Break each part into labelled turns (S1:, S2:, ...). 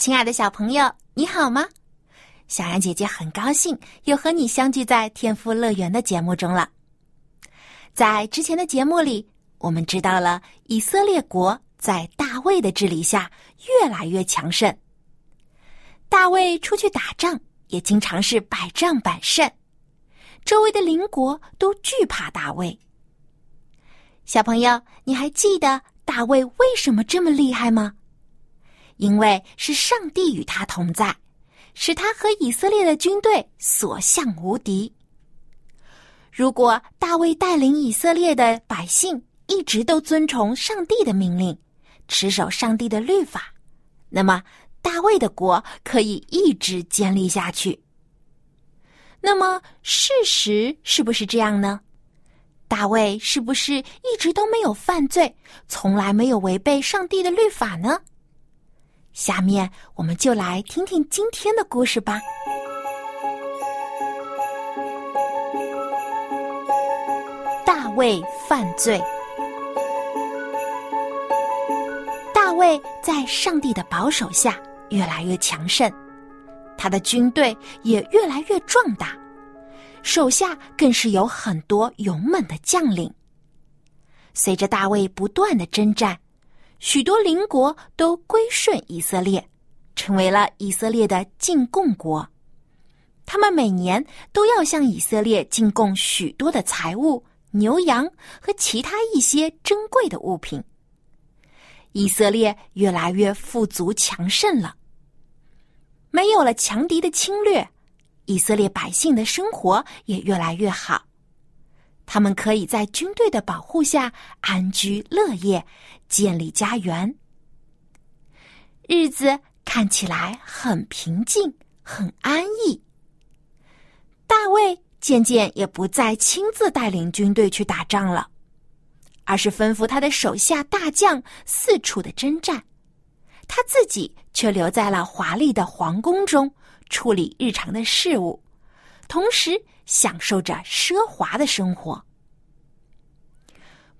S1: 亲爱的小朋友，你好吗？小然姐姐很高兴又和你相聚在天赋乐园的节目中了。在之前的节目里，我们知道了以色列国在大卫的治理下越来越强盛。大卫出去打仗也经常是百战百胜，周围的邻国都惧怕大卫。小朋友，你还记得大卫为什么这么厉害吗？因为是上帝与他同在，使他和以色列的军队所向无敌。如果大卫带领以色列的百姓一直都遵从上帝的命令，持守上帝的律法，那么大卫的国可以一直建立下去。那么事实是不是这样呢？大卫是不是一直都没有犯罪，从来没有违背上帝的律法呢？下面我们就来听听今天的故事吧。大卫犯罪。大卫在上帝的保守下越来越强盛，他的军队也越来越壮大，手下更是有很多勇猛的将领。随着大卫不断的征战。许多邻国都归顺以色列，成为了以色列的进贡国。他们每年都要向以色列进贡许多的财物、牛羊和其他一些珍贵的物品。以色列越来越富足强盛了。没有了强敌的侵略，以色列百姓的生活也越来越好。他们可以在军队的保护下安居乐业，建立家园。日子看起来很平静，很安逸。大卫渐渐也不再亲自带领军队去打仗了，而是吩咐他的手下大将四处的征战，他自己却留在了华丽的皇宫中处理日常的事务，同时。享受着奢华的生活。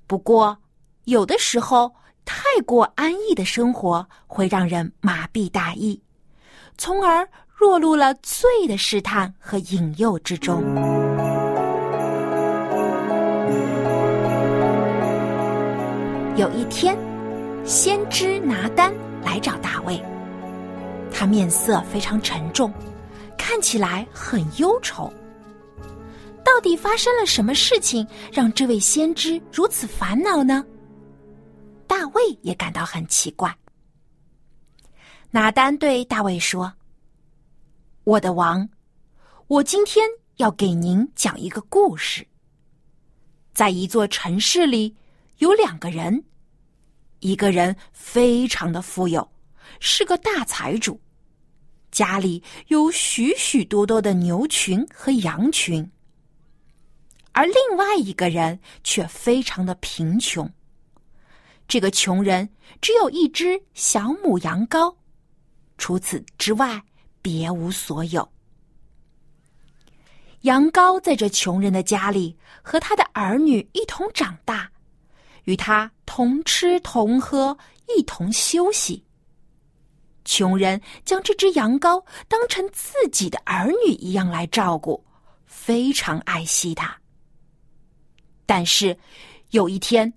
S1: 不过，有的时候太过安逸的生活会让人麻痹大意，从而落入了罪的试探和引诱之中。有一天，先知拿丹来找大卫，他面色非常沉重，看起来很忧愁。到底发生了什么事情，让这位先知如此烦恼呢？大卫也感到很奇怪。拿丹对大卫说：“我的王，我今天要给您讲一个故事。在一座城市里，有两个人，一个人非常的富有，是个大财主，家里有许许多多的牛群和羊群。”而另外一个人却非常的贫穷。这个穷人只有一只小母羊羔，除此之外别无所有。羊羔在这穷人的家里和他的儿女一同长大，与他同吃同喝，一同休息。穷人将这只羊羔当成自己的儿女一样来照顾，非常爱惜它。但是，有一天，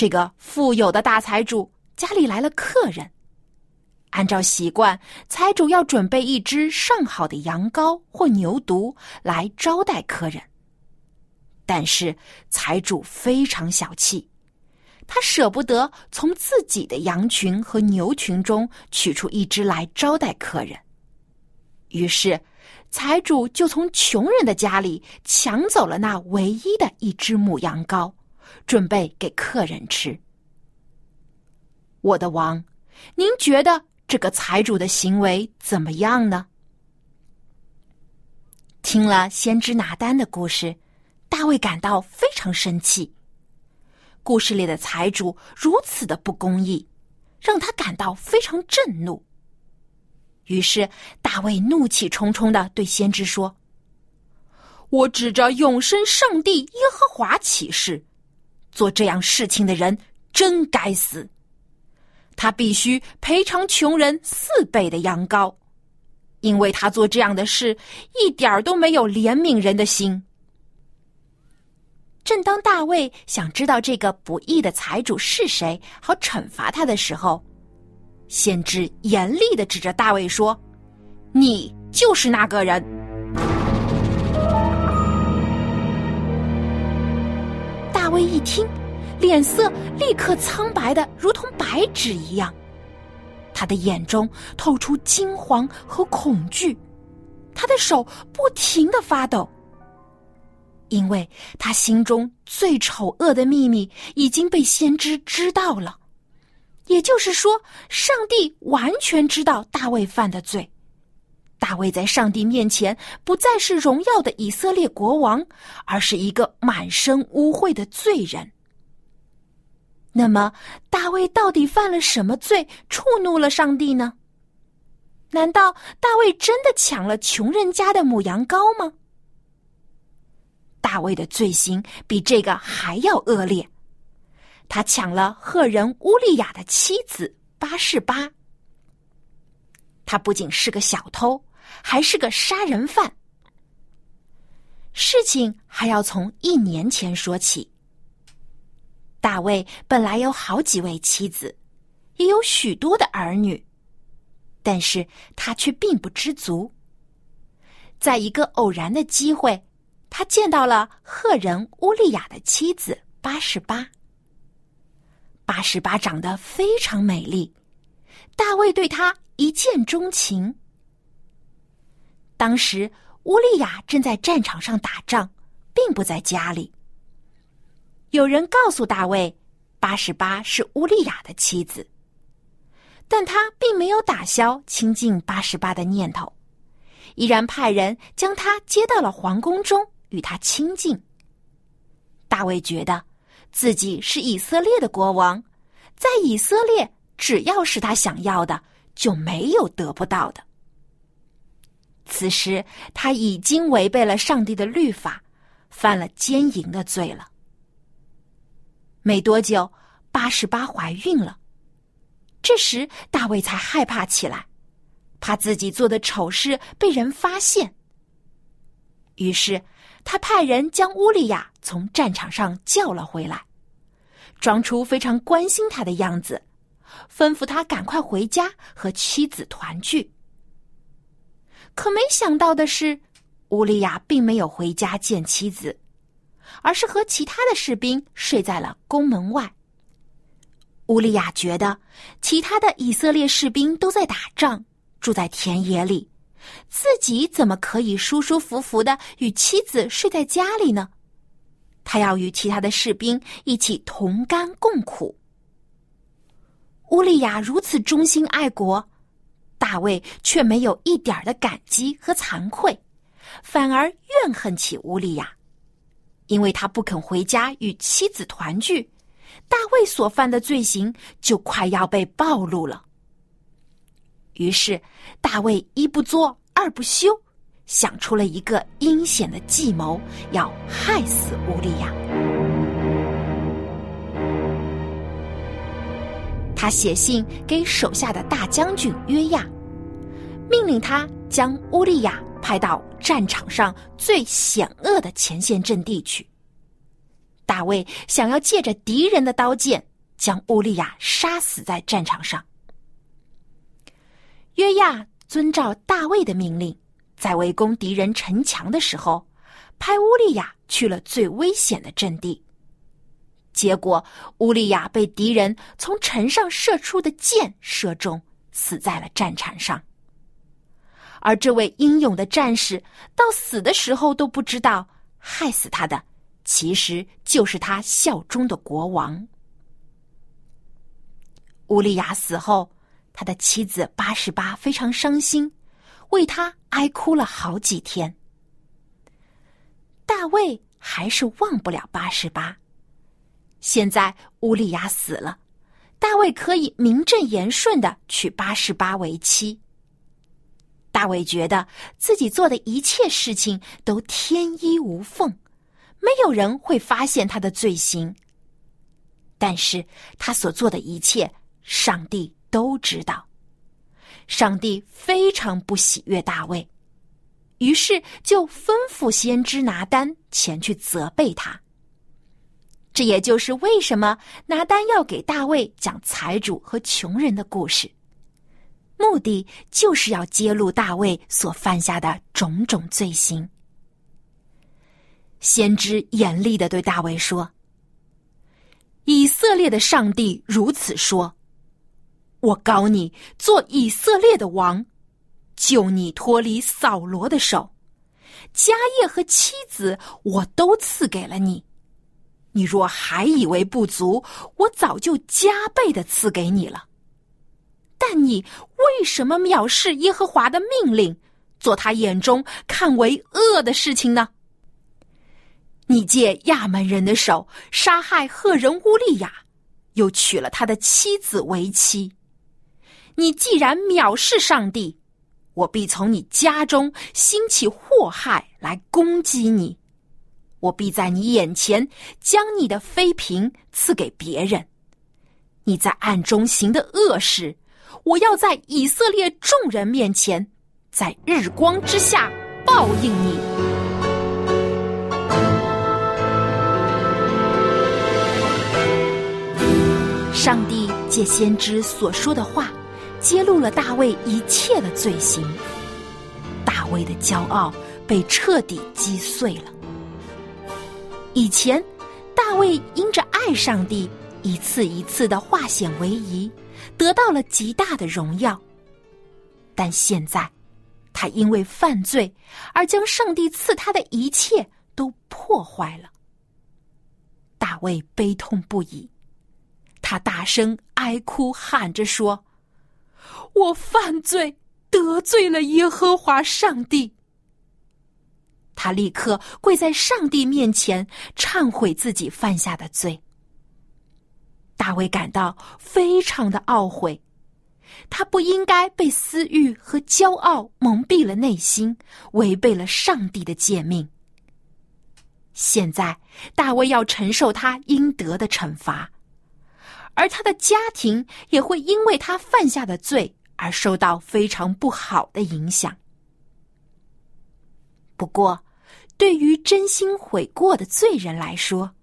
S1: 这个富有的大财主家里来了客人。按照习惯，财主要准备一只上好的羊羔或牛犊来招待客人。但是，财主非常小气，他舍不得从自己的羊群和牛群中取出一只来招待客人。于是。财主就从穷人的家里抢走了那唯一的一只母羊羔，准备给客人吃。我的王，您觉得这个财主的行为怎么样呢？听了先知拿丹的故事，大卫感到非常生气。故事里的财主如此的不公义，让他感到非常震怒。于是大卫怒气冲冲的对先知说：“我指着永生上帝耶和华起誓，做这样事情的人真该死。他必须赔偿穷人四倍的羊羔。”因为他做这样的事，一点儿都没有怜悯人的心。正当大卫想知道这个不义的财主是谁，好惩罚他的时候，先知严厉的指着大卫说：“你就是那个人。”一听，脸色立刻苍白的如同白纸一样。他的眼中透出惊惶和恐惧，他的手不停的发抖，因为他心中最丑恶的秘密已经被先知知道了。也就是说，上帝完全知道大卫犯的罪。大卫在上帝面前不再是荣耀的以色列国王，而是一个满身污秽的罪人。那么，大卫到底犯了什么罪，触怒了上帝呢？难道大卫真的抢了穷人家的母羊羔吗？大卫的罪行比这个还要恶劣，他抢了赫人乌利亚的妻子巴士巴。他不仅是个小偷，还是个杀人犯。事情还要从一年前说起。大卫本来有好几位妻子，也有许多的儿女，但是他却并不知足。在一个偶然的机会，他见到了赫人乌利亚的妻子八十八。八十八长得非常美丽，大卫对她一见钟情。当时乌利亚正在战场上打仗，并不在家里。有人告诉大卫，八十八是乌利亚的妻子，但他并没有打消亲近八十八的念头，依然派人将他接到了皇宫中与他亲近。大卫觉得自己是以色列的国王，在以色列只要是他想要的，就没有得不到的。此时他已经违背了上帝的律法，犯了奸淫的罪了。没多久，八十八怀孕了。这时，大卫才害怕起来，怕自己做的丑事被人发现。于是，他派人将乌利亚从战场上叫了回来，装出非常关心他的样子，吩咐他赶快回家和妻子团聚。可没想到的是，乌利亚并没有回家见妻子。而是和其他的士兵睡在了宫门外。乌利亚觉得其他的以色列士兵都在打仗，住在田野里，自己怎么可以舒舒服服的与妻子睡在家里呢？他要与其他的士兵一起同甘共苦。乌利亚如此忠心爱国，大卫却没有一点的感激和惭愧，反而怨恨起乌利亚。因为他不肯回家与妻子团聚，大卫所犯的罪行就快要被暴露了。于是，大卫一不作二不休，想出了一个阴险的计谋，要害死乌利亚。他写信给手下的大将军约亚，命令他将乌利亚。派到战场上最险恶的前线阵地去。大卫想要借着敌人的刀剑将乌利亚杀死在战场上。约亚遵照大卫的命令，在围攻敌人城墙的时候，派乌利亚去了最危险的阵地。结果，乌利亚被敌人从城上射出的箭射中，死在了战场上。而这位英勇的战士到死的时候都不知道，害死他的其实就是他效忠的国王。乌利亚死后，他的妻子八十八非常伤心，为他哀哭了好几天。大卫还是忘不了八十八。现在乌利亚死了，大卫可以名正言顺的娶八十八为妻。大卫觉得自己做的一切事情都天衣无缝，没有人会发现他的罪行。但是他所做的一切，上帝都知道。上帝非常不喜悦大卫，于是就吩咐先知拿单前去责备他。这也就是为什么拿单要给大卫讲财主和穷人的故事。目的就是要揭露大卫所犯下的种种罪行。先知严厉的对大卫说：“以色列的上帝如此说：我告你做以色列的王，救你脱离扫罗的手，家业和妻子我都赐给了你。你若还以为不足，我早就加倍的赐给你了。”但你为什么藐视耶和华的命令，做他眼中看为恶的事情呢？你借亚门人的手杀害赫人乌利亚，又娶了他的妻子为妻。你既然藐视上帝，我必从你家中兴起祸害来攻击你，我必在你眼前将你的妃嫔赐给别人。你在暗中行的恶事。我要在以色列众人面前，在日光之下报应你。上帝借先知所说的话，揭露了大卫一切的罪行。大卫的骄傲被彻底击碎了。以前，大卫因着爱上帝，一次一次的化险为夷。得到了极大的荣耀，但现在，他因为犯罪而将上帝赐他的一切都破坏了。大卫悲痛不已，他大声哀哭，喊着说：“我犯罪，得罪了耶和华上帝。”他立刻跪在上帝面前，忏悔自己犯下的罪。大卫感到非常的懊悔，他不应该被私欲和骄傲蒙蔽了内心，违背了上帝的诫命。现在，大卫要承受他应得的惩罚，而他的家庭也会因为他犯下的罪而受到非常不好的影响。不过，对于真心悔过的罪人来说，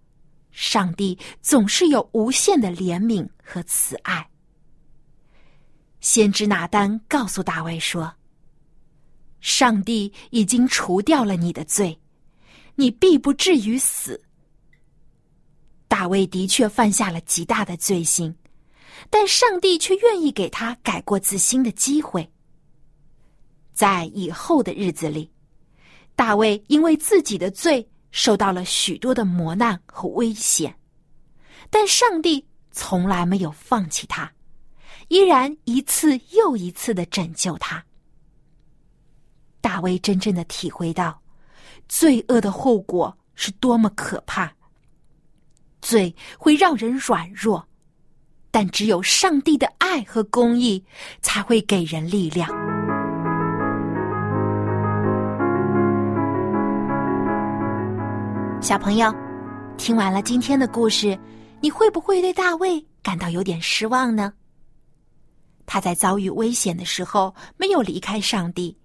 S1: 上帝总是有无限的怜悯和慈爱。先知拿丹告诉大卫说：“上帝已经除掉了你的罪，你必不至于死。”大卫的确犯下了极大的罪行，但上帝却愿意给他改过自新的机会。在以后的日子里，大卫因为自己的罪。受到了许多的磨难和危险，但上帝从来没有放弃他，依然一次又一次的拯救他。大卫真正的体会到，罪恶的后果是多么可怕。罪会让人软弱，但只有上帝的爱和公义才会给人力量。小朋友，听完了今天的故事，你会不会对大卫感到有点失望呢？他在遭遇危险的时候没有离开上帝，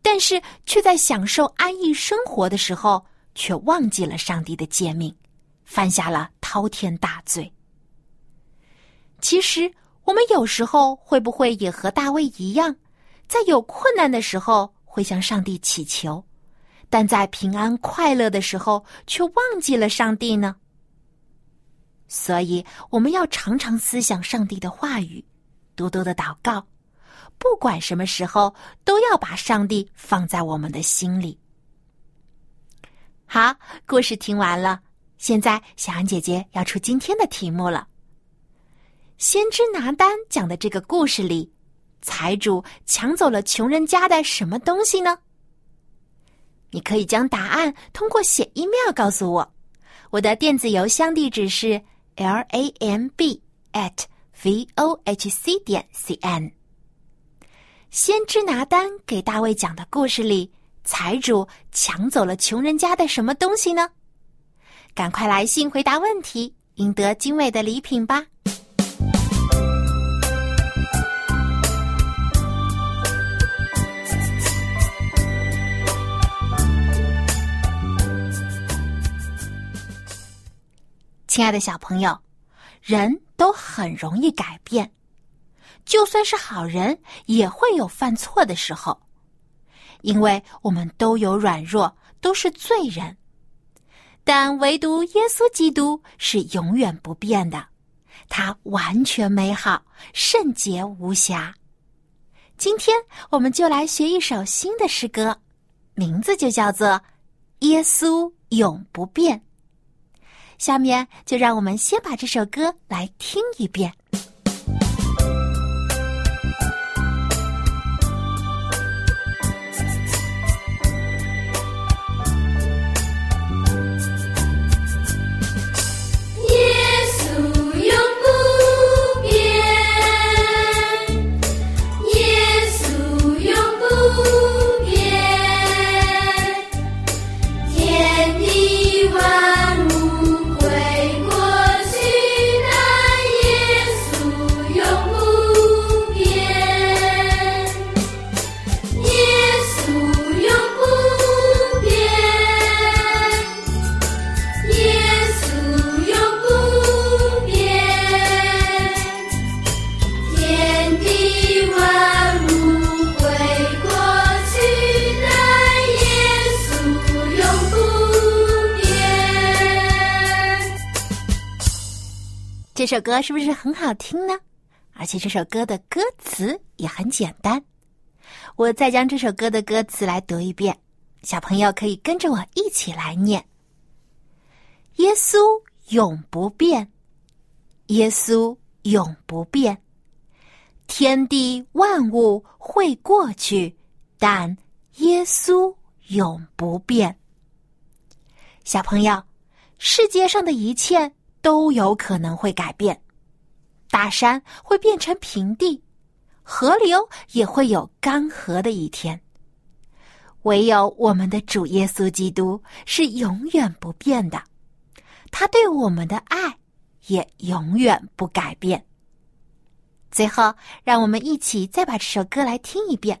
S1: 但是却在享受安逸生活的时候却忘记了上帝的诫命，犯下了滔天大罪。其实，我们有时候会不会也和大卫一样，在有困难的时候会向上帝祈求？但在平安快乐的时候，却忘记了上帝呢。所以，我们要常常思想上帝的话语，多多的祷告。不管什么时候，都要把上帝放在我们的心里。好，故事听完了，现在小安姐姐要出今天的题目了。先知拿单讲的这个故事里，财主抢走了穷人家的什么东西呢？你可以将答案通过写 email 告诉我，我的电子邮箱地址是 l a m b at v o h c 点 c n。先知拿单给大卫讲的故事里，财主抢走了穷人家的什么东西呢？赶快来信回答问题，赢得精美的礼品吧！亲爱的小朋友，人都很容易改变，就算是好人，也会有犯错的时候，因为我们都有软弱，都是罪人。但唯独耶稣基督是永远不变的，他完全美好、圣洁无瑕。今天我们就来学一首新的诗歌，名字就叫做《耶稣永不变》。下面就让我们先把这首歌来听一遍。这首歌是不是很好听呢？而且这首歌的歌词也很简单。我再将这首歌的歌词来读一遍，小朋友可以跟着我一起来念：耶稣永不变，耶稣永不变，天地万物会过去，但耶稣永不变。小朋友，世界上的一切。都有可能会改变，大山会变成平地，河流也会有干涸的一天。唯有我们的主耶稣基督是永远不变的，他对我们的爱也永远不改变。最后，让我们一起再把这首歌来听一遍。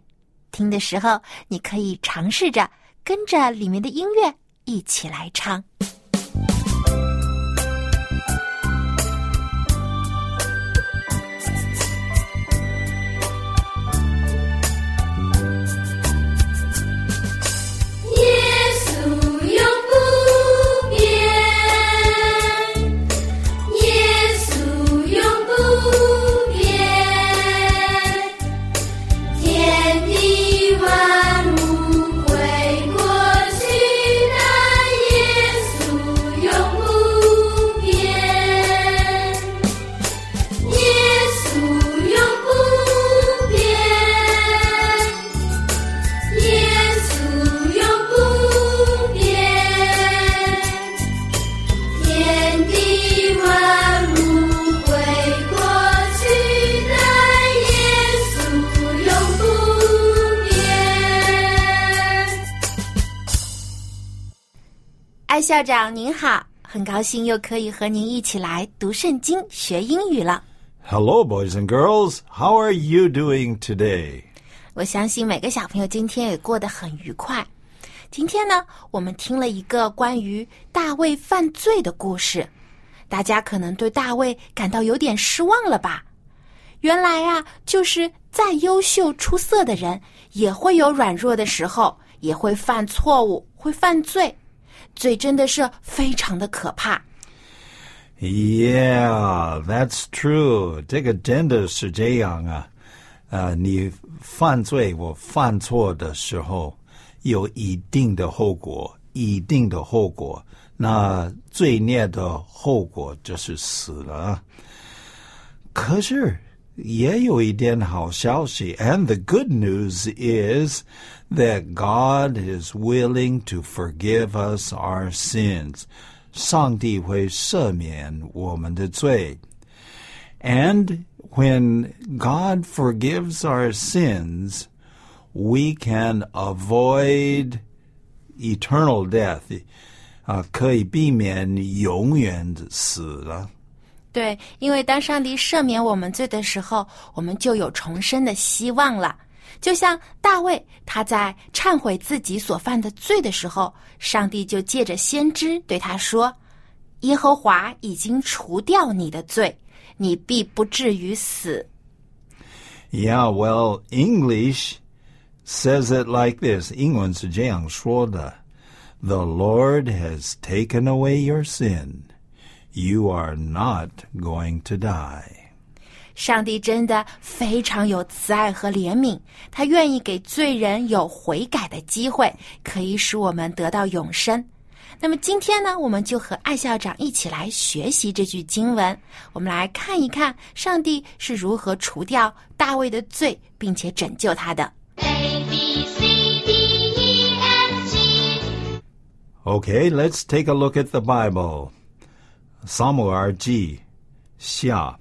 S1: 听的时候，你可以尝试着跟着里面的音乐一起来唱。校长您好，很高兴又可以和您一起来读圣经、学英语了。
S2: Hello, boys and girls. How are you doing today?
S1: 我相信每个小朋友今天也过得很愉快。今天呢，我们听了一个关于大卫犯罪的故事，大家可能对大卫感到有点失望了吧？原来啊，就是再优秀出色的人，也会有软弱的时候，也会犯错误，会犯罪。罪真的是非常的可怕。
S2: Yeah, that's true. 这个真的是这样啊。呃，你犯罪，我犯错的时候，有一定的后果，一定的后果。那罪孽的后果就是死了。可是也有一点好消息。And the good news is that God is willing to forgive us our sins. 上帝会赦免我们的罪。And when God forgives our sins, we can avoid eternal death. 啊，可以避免永远死了。
S1: 对，因为当上帝赦免我们罪的时候，我们就有重生的希望了。 就像大卫他在忏悔自己所犯的罪的时候，上帝就借着先知对他说：“耶和华已经除掉你的罪，你必不至于死。”
S2: Yeah, well, English says it like this. 英文是这样说的：“The Lord has taken away your sin. You are not going to die.”
S1: 上帝真的非常有慈爱和怜悯，他愿意给罪人有悔改的机会，可以使我们得到永生。那么今天呢，我们就和艾校长一起来学习这句经文，我们来看一看上帝是如何除掉大卫的罪，并且拯救他的。
S3: A B C D E F G
S2: Okay, let's take a look at the Bible. 撒母耳记下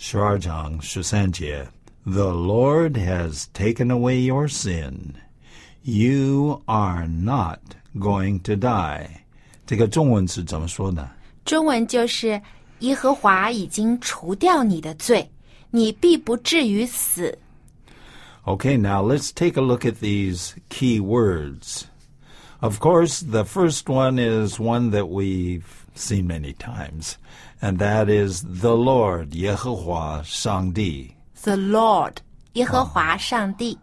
S2: 十二章十三节：The Lord has taken away your sin. You are not going to die. 这个中文是怎么说呢？
S1: 中文就是耶和华已经除掉你的罪，你必不至于死。
S2: Okay, now let's take a look at these key words. Of course, the first one is one that we've seen many times, and that is the Lord, Yehovah, Shangdi.
S1: The Lord, Yehovah, Shangdi.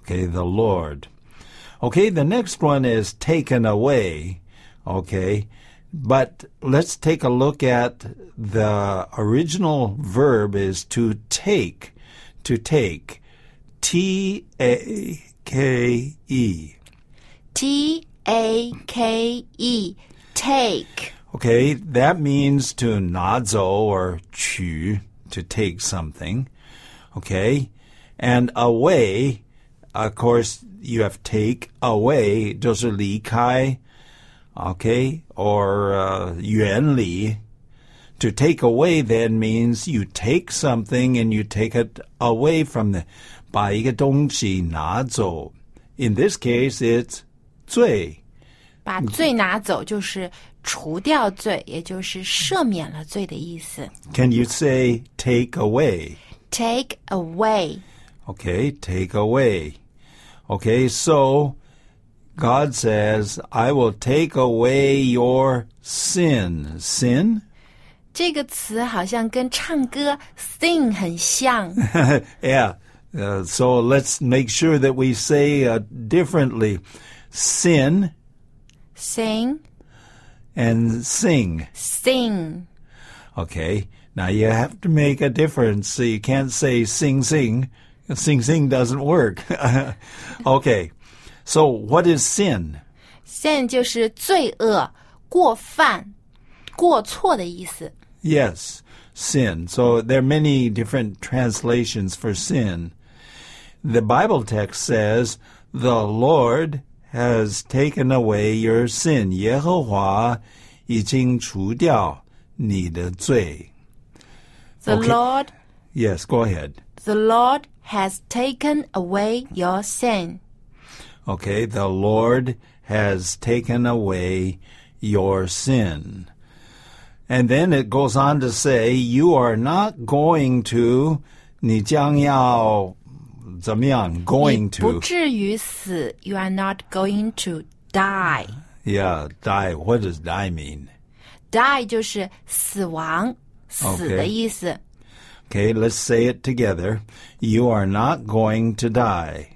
S2: Okay, the Lord. Okay, the next one is taken away. Okay, but let's take a look at the original verb is to take, to take. T A K E.
S1: T A K E. Take.
S2: Okay, that means to 拿走 or 取, to take something. Okay, and away, of course, you have take away, 就是离开, okay, or uh, 远离. To take away then means you take something and you take it away from the, 把一个东西拿走. In this case, it's 罪.
S1: 把罪拿走，就是 除掉罪，也就是赦免了罪的意思。
S2: Can you say take away?
S1: Take away，
S2: Okay, take away. Okay, so God says, I will take away your sin. Sin?
S1: 这个词好像跟唱歌 sing 很像。
S2: yeah. Uh, so let's make sure that we say uh, differently. Sin
S1: sing
S2: and sing.
S1: sing，
S2: Okay. Now you have to make a difference. So you can't say sing sing. Sing sing doesn't work. okay. So what is sin?
S1: sin 就是罪恶、过犯、过错的意思。
S2: Yes, sin. So there are many different translations for sin. The Bible text says, The Lord has taken away your sin. 耶和华已经除掉你的罪.
S1: The
S2: Okay.
S1: Lord,
S2: Yes, go ahead.
S1: the Lord has taken away your sin.
S2: Okay, the Lord has taken away your sin. And then it goes on to say, you are not going to, 你将要 怎么样? going
S1: 你不
S2: to.
S1: 至于死。You are not going to die.
S2: Yeah, die. What does die mean?
S1: Die 就是死亡、死的意思。
S2: Okay, let's say it together. You are not going to die.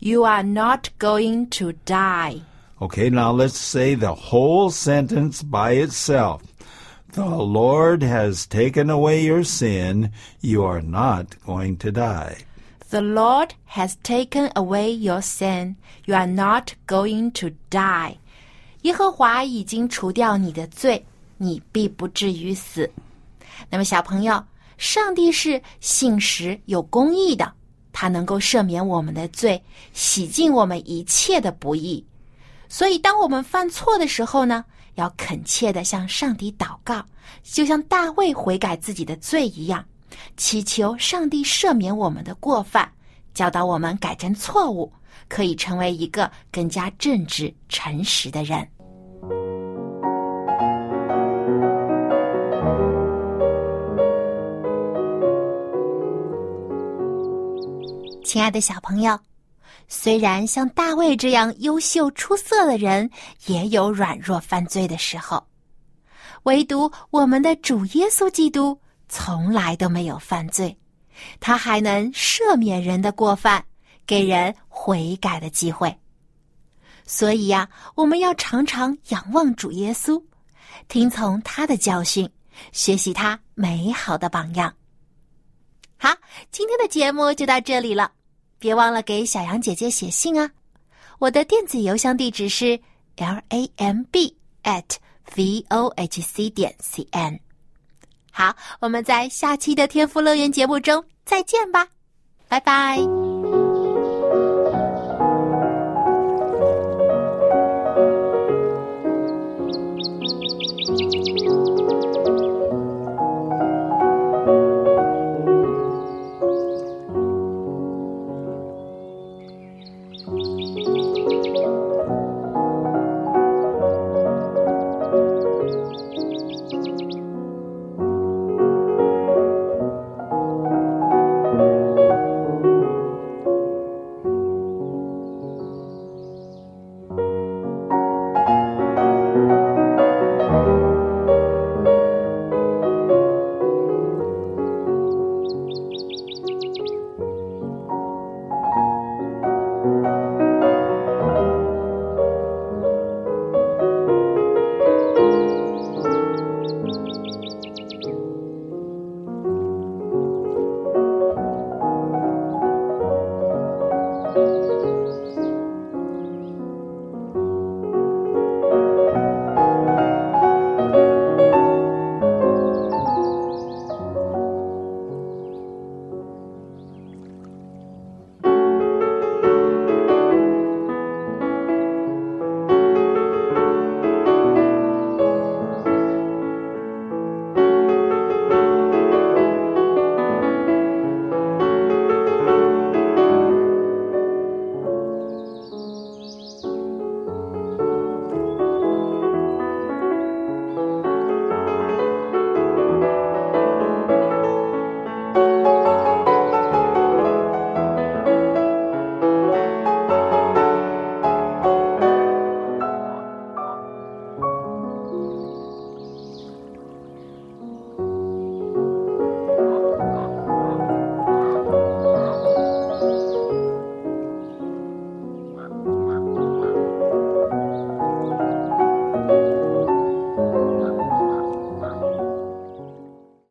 S1: You are not going to die.
S2: Okay, now let's say the whole sentence by itself. The Lord has taken away your sin. You are not going to die.
S1: The Lord has taken away your sin. You are not going to die. 耶和华已经除掉你的罪，你必不至于死。那么，小朋友，上帝是信实有公义的，他能够赦免我们的罪，洗净我们一切的不义。所以，当我们犯错的时候呢，要恳切的向上帝祷告，就像大卫悔改自己的罪一样，祈求上帝赦免我们的过犯，教导我们改正错误，可以成为一个更加正直、诚实的人。亲爱的小朋友，虽然像大卫这样优秀出色的人也有软弱犯罪的时候，唯独我们的主耶稣基督从来都没有犯罪，他还能赦免人的过犯，给人悔改的机会。所以呀，我们要常常仰望主耶稣，听从他的教训，学习他美好的榜样。好，今天的节目就到这里了。别忘了给小杨姐姐写信啊！我的电子邮箱地址是 l a m b at v o h c 点 c n。好，我们在下期的天赋乐园节目中再见吧，拜拜。